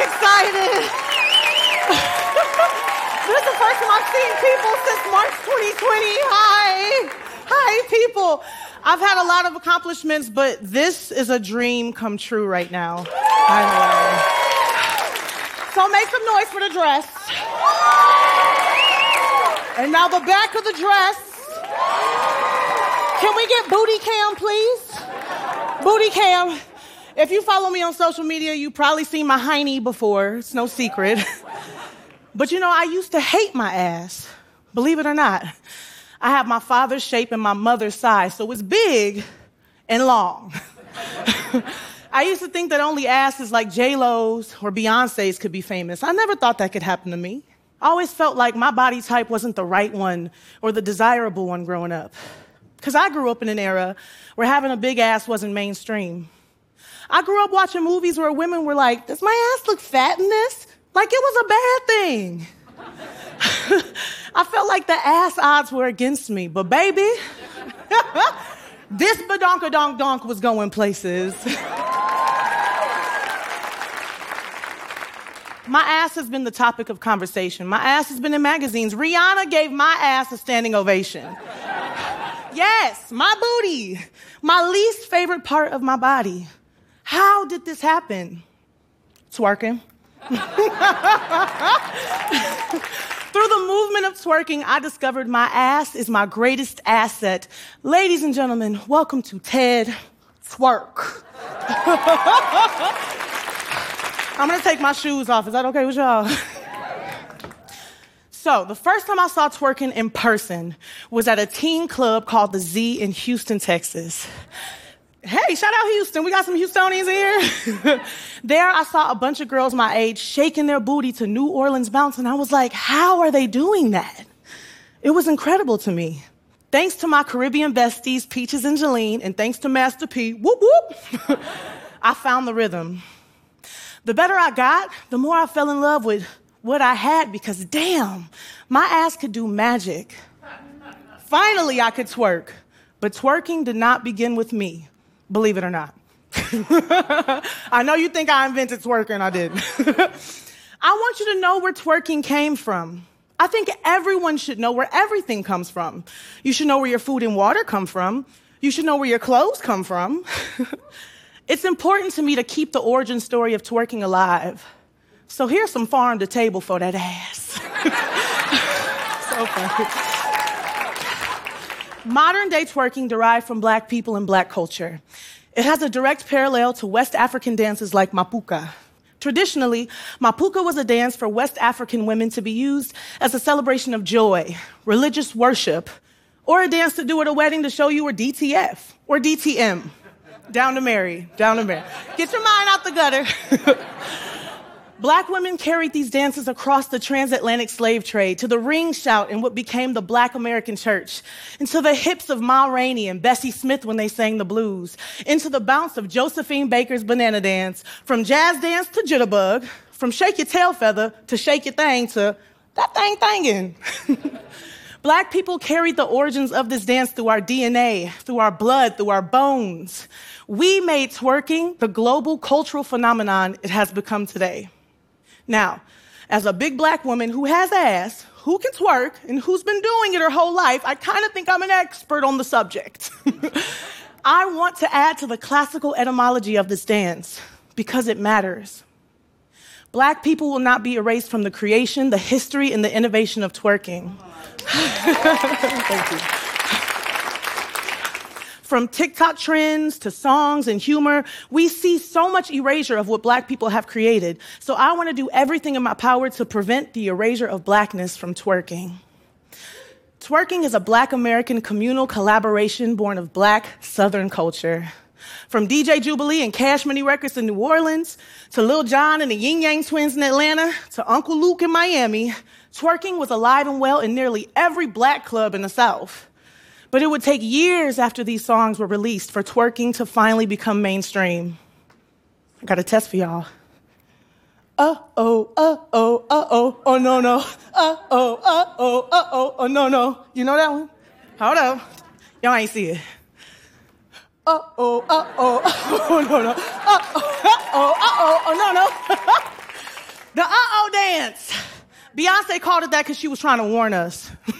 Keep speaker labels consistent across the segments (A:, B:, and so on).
A: excited. this is the first time I've seen people since March 2020. Hi. Hi, people. I've had a lot of accomplishments, but this is a dream come true right now. I know. So make some noise for the dress. And now the back of the dress. Can we get booty cam, please? Booty cam. If you follow me on social media, you probably seen my hiney before. It's no secret. but you know, I used to hate my ass. Believe it or not. I have my father's shape and my mother's size, so it's big and long. I used to think that only asses like J-Lo's or Beyonce's could be famous. I never thought that could happen to me. I always felt like my body type wasn't the right one or the desirable one growing up. Because I grew up in an era where having a big ass wasn't mainstream. I grew up watching movies where women were like, Does my ass look fat in this? Like it was a bad thing. I felt like the ass odds were against me, but baby, this badonka donk donk was going places. My ass has been the topic of conversation. My ass has been in magazines. Rihanna gave my ass a standing ovation. yes, my booty, my least favorite part of my body. How did this happen? Twerking. Through the movement of twerking, I discovered my ass is my greatest asset. Ladies and gentlemen, welcome to TED Twerk. I'm gonna take my shoes off. Is that okay with y'all? So, the first time I saw twerking in person was at a teen club called the Z in Houston, Texas. Hey, shout out Houston. We got some Houstonians here. there, I saw a bunch of girls my age shaking their booty to New Orleans bounce, and I was like, how are they doing that? It was incredible to me. Thanks to my Caribbean besties, Peaches and Jeline, and thanks to Master P, whoop whoop, I found the rhythm. The better I got, the more I fell in love with what I had because damn, my ass could do magic. Finally, I could twerk, but twerking did not begin with me believe it or not. I know you think I invented twerking, I did. I want you to know where twerking came from. I think everyone should know where everything comes from. You should know where your food and water come from. You should know where your clothes come from. it's important to me to keep the origin story of twerking alive. So here's some farm to table for that ass. so funny. Modern day twerking derived from black people and black culture. It has a direct parallel to West African dances like mapouka. Traditionally, mapouka was a dance for West African women to be used as a celebration of joy, religious worship, or a dance to do at a wedding to show you were DTF or DTM. Down to marry, down to marry. Get your mind out the gutter. Black women carried these dances across the transatlantic slave trade to the ring shout in what became the Black American church, into the hips of Ma Rainey and Bessie Smith when they sang the blues, into the bounce of Josephine Baker's banana dance, from jazz dance to jitterbug, from shake your tail feather to shake your thing to that thing thingin'. Black people carried the origins of this dance through our DNA, through our blood, through our bones. We made twerking the global cultural phenomenon it has become today. Now, as a big black woman who has ass, who can twerk, and who's been doing it her whole life, I kind of think I'm an expert on the subject. I want to add to the classical etymology of this dance because it matters. Black people will not be erased from the creation, the history, and the innovation of twerking. Thank you. From TikTok trends to songs and humor, we see so much erasure of what black people have created. So I want to do everything in my power to prevent the erasure of blackness from twerking. Twerking is a black American communal collaboration born of black Southern culture. From DJ Jubilee and Cash Money Records in New Orleans, to Lil Jon and the Ying Yang Twins in Atlanta, to Uncle Luke in Miami, twerking was alive and well in nearly every black club in the South. But it would take years after these songs were released for twerking to finally become mainstream. I got a test for y'all. Uh oh, uh oh, uh oh, oh no, no. Uh oh, uh oh, uh oh, oh no, no. You know that one? Hold up. Y'all ain't see it. Uh oh, uh oh, oh no, no. Uh oh, uh oh, uh oh, oh no, no. The uh oh dance. Beyonce called it that because she was trying to warn us.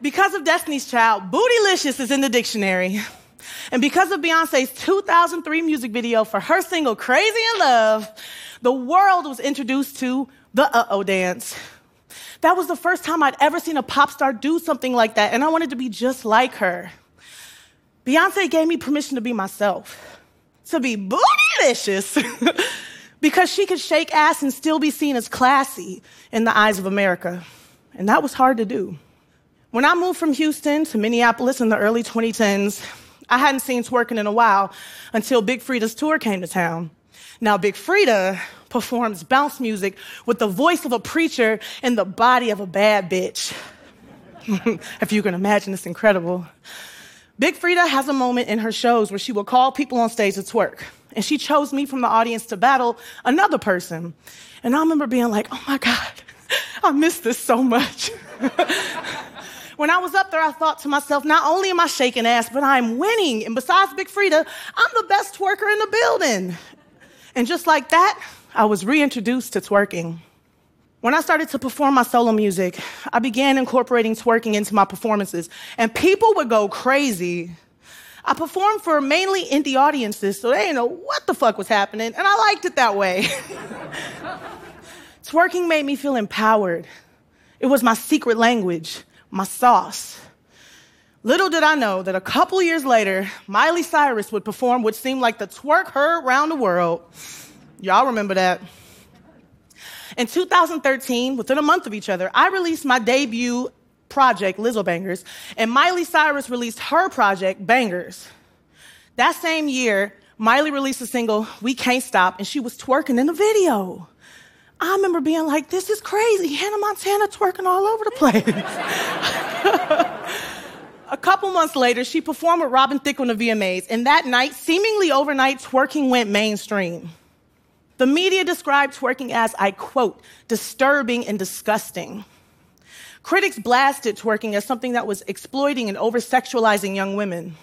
A: because of Destiny's Child, bootylicious is in the dictionary. And because of Beyonce's 2003 music video for her single Crazy in Love, the world was introduced to the uh oh dance. That was the first time I'd ever seen a pop star do something like that, and I wanted to be just like her. Beyonce gave me permission to be myself, to be bootylicious, because she could shake ass and still be seen as classy in the eyes of America. And that was hard to do. When I moved from Houston to Minneapolis in the early 2010s, I hadn't seen twerking in a while until Big Freedia's tour came to town. Now, Big Freedia performs bounce music with the voice of a preacher and the body of a bad bitch. if you can imagine, it's incredible. Big Freedia has a moment in her shows where she will call people on stage to twerk. And she chose me from the audience to battle another person. And I remember being like, oh my God, I miss this so much. when I was up there, I thought to myself, not only am I shaking ass, but I'm winning. And besides Big Freedia, I'm the best twerker in the building. And just like that, I was reintroduced to twerking. When I started to perform my solo music, I began incorporating twerking into my performances, and people would go crazy. I performed for mainly indie audiences, so they didn't know what the fuck was happening, and I liked it that way. twerking made me feel empowered. It was my secret language, my sauce. Little did I know that a couple years later, Miley Cyrus would perform what seemed like the twerk heard around the world. Y'all remember that? In 2013, within a month of each other, I released my debut project, Lizzobangers, and Miley Cyrus released her project, Bangerz. That same year, Miley released a single, We Can't Stop, and she was twerking in the video. I remember being like, this is crazy. Hannah Montana twerking all over the place. a couple months later, she performed with Robin Thicke on the VMAs, and that night, seemingly overnight, twerking went mainstream. The media described twerking as, I quote, disturbing and disgusting. Critics blasted twerking as something that was exploiting and over sexualizing young women.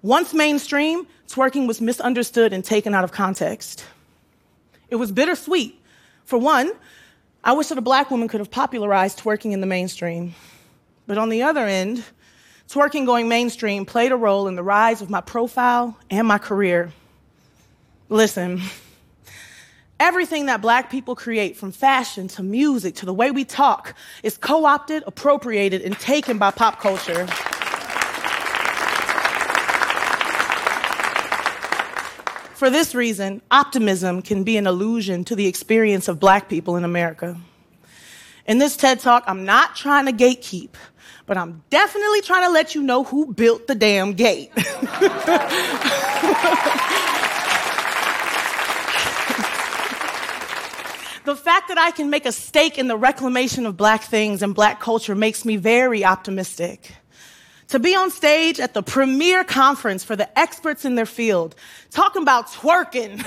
A: Once mainstream, twerking was misunderstood and taken out of context. It was bittersweet. For one, I wish that a black woman could have popularized twerking in the mainstream. But on the other end, twerking going mainstream played a role in the rise of my profile and my career. Listen, Everything that black people create, from fashion to music to the way we talk, is co opted, appropriated, and taken by pop culture. For this reason, optimism can be an illusion to the experience of black people in America. In this TED Talk, I'm not trying to gatekeep, but I'm definitely trying to let you know who built the damn gate. The fact that I can make a stake in the reclamation of black things and black culture makes me very optimistic. To be on stage at the premier conference for the experts in their field, talking about twerking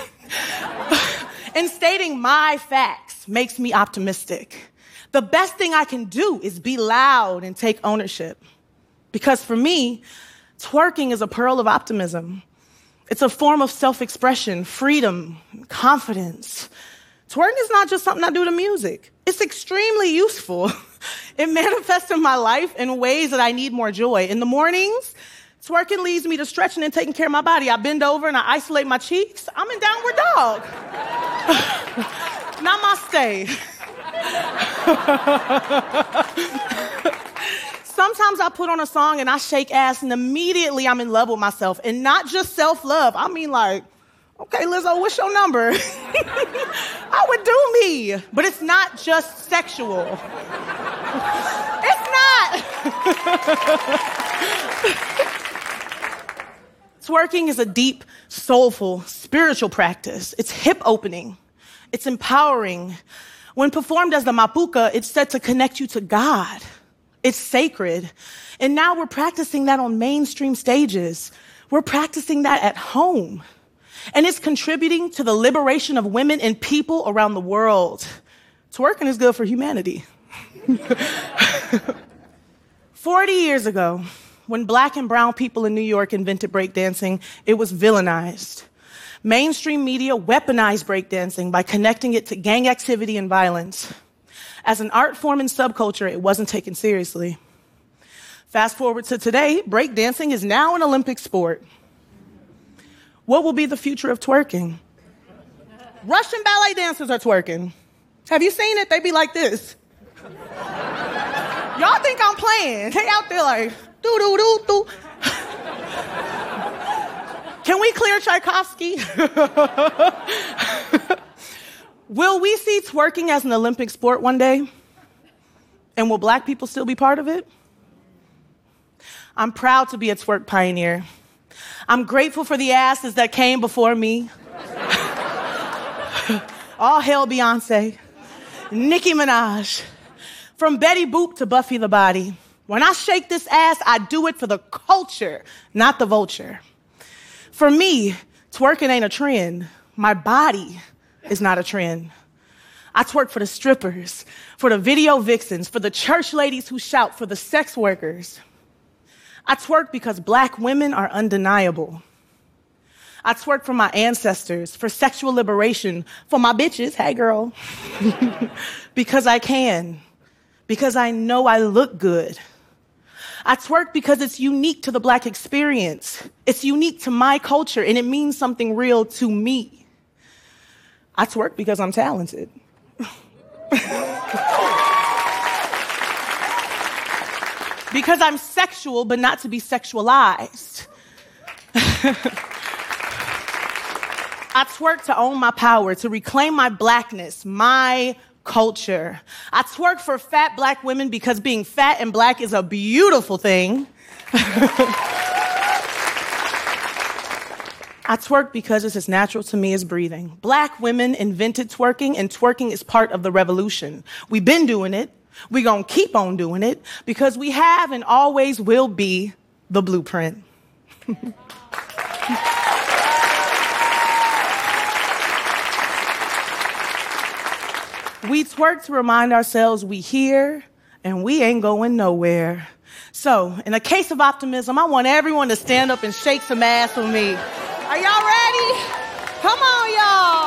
A: and stating my facts makes me optimistic. The best thing I can do is be loud and take ownership. Because for me, twerking is a pearl of optimism. It's a form of self expression, freedom, confidence, Twerking is not just something I do to music. It's extremely useful. It manifests in my life in ways that I need more joy. In the mornings, twerking leads me to stretching and taking care of my body. I bend over and I isolate my cheeks. I'm in downward dog. Namaste. Sometimes I put on a song and I shake ass and immediately I'm in love with myself. And not just self love, I mean like, Okay, Lizzo, what's your number? I would do me. But it's not just sexual. it's not. Twerking is a deep, soulful, spiritual practice. It's hip opening, it's empowering. When performed as the mapouka, it's said to connect you to God. It's sacred. And now we're practicing that on mainstream stages. We're practicing that at home and it's contributing to the liberation of women and people around the world. Twerking is good for humanity. 40 years ago, when black and brown people in New York invented breakdancing, it was villainized. Mainstream media weaponized breakdancing by connecting it to gang activity and violence. As an art form and subculture, it wasn't taken seriously. Fast forward to today, breakdancing is now an Olympic sport. What will be the future of twerking? Russian ballet dancers are twerking. Have you seen it? They be like this. Y'all think I'm playing. They out there like, doo doo doo doo. Can we clear Tchaikovsky? will we see twerking as an Olympic sport one day? And will black people still be part of it? I'm proud to be a twerk pioneer. I'm grateful for the asses that came before me. All hail Beyonce, Nicki Minaj, from Betty Boop to Buffy the Body. When I shake this ass, I do it for the culture, not the vulture. For me, twerking ain't a trend. My body is not a trend. I twerk for the strippers, for the video vixens, for the church ladies who shout, for the sex workers. I twerk because black women are undeniable. I twerk for my ancestors, for sexual liberation, for my bitches, hey girl, because I can, because I know I look good. I twerk because it's unique to the black experience. It's unique to my culture and it means something real to me. I twerk because I'm talented. because I'm sexual, but not to be sexualized. I twerk to own my power, to reclaim my blackness, my culture. I twerk for fat black women because being fat and black is a beautiful thing. I twerk because it's as natural to me as breathing. Black women invented twerking, and twerking is part of the revolution. We've been doing it. We're going to keep on doing it because we have and always will be the blueprint. We twerk to remind ourselves we here and we ain't going nowhere. So, in a case of optimism, I want everyone to stand up and shake some ass with me. Are y'all ready? Come on, y'all.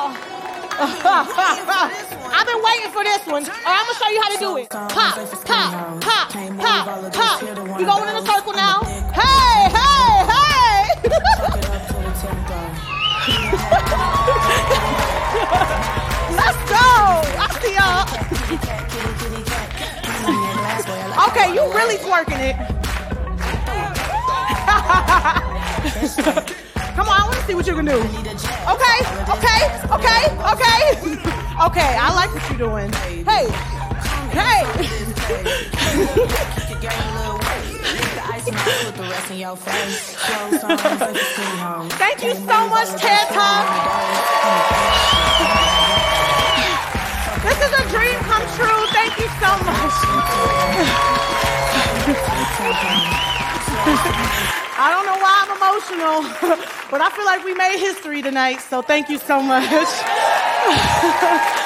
A: I've been waiting for this one. All right, I'm gonna show you how to do it. Pop, pop, pop, pop, pop. You going in a circle now? Hey, hey, hey! Let's go. I see y'all. okay, you really twerking it. Come on, I want to see what you can do. Okay, okay, okay, okay. okay, I like what you're doing. Hey, hey. Thank you so much, TED. This is a dream come true. Thank you so much. I don't know why I'm emotional, but I feel like we made history tonight, so thank you so much.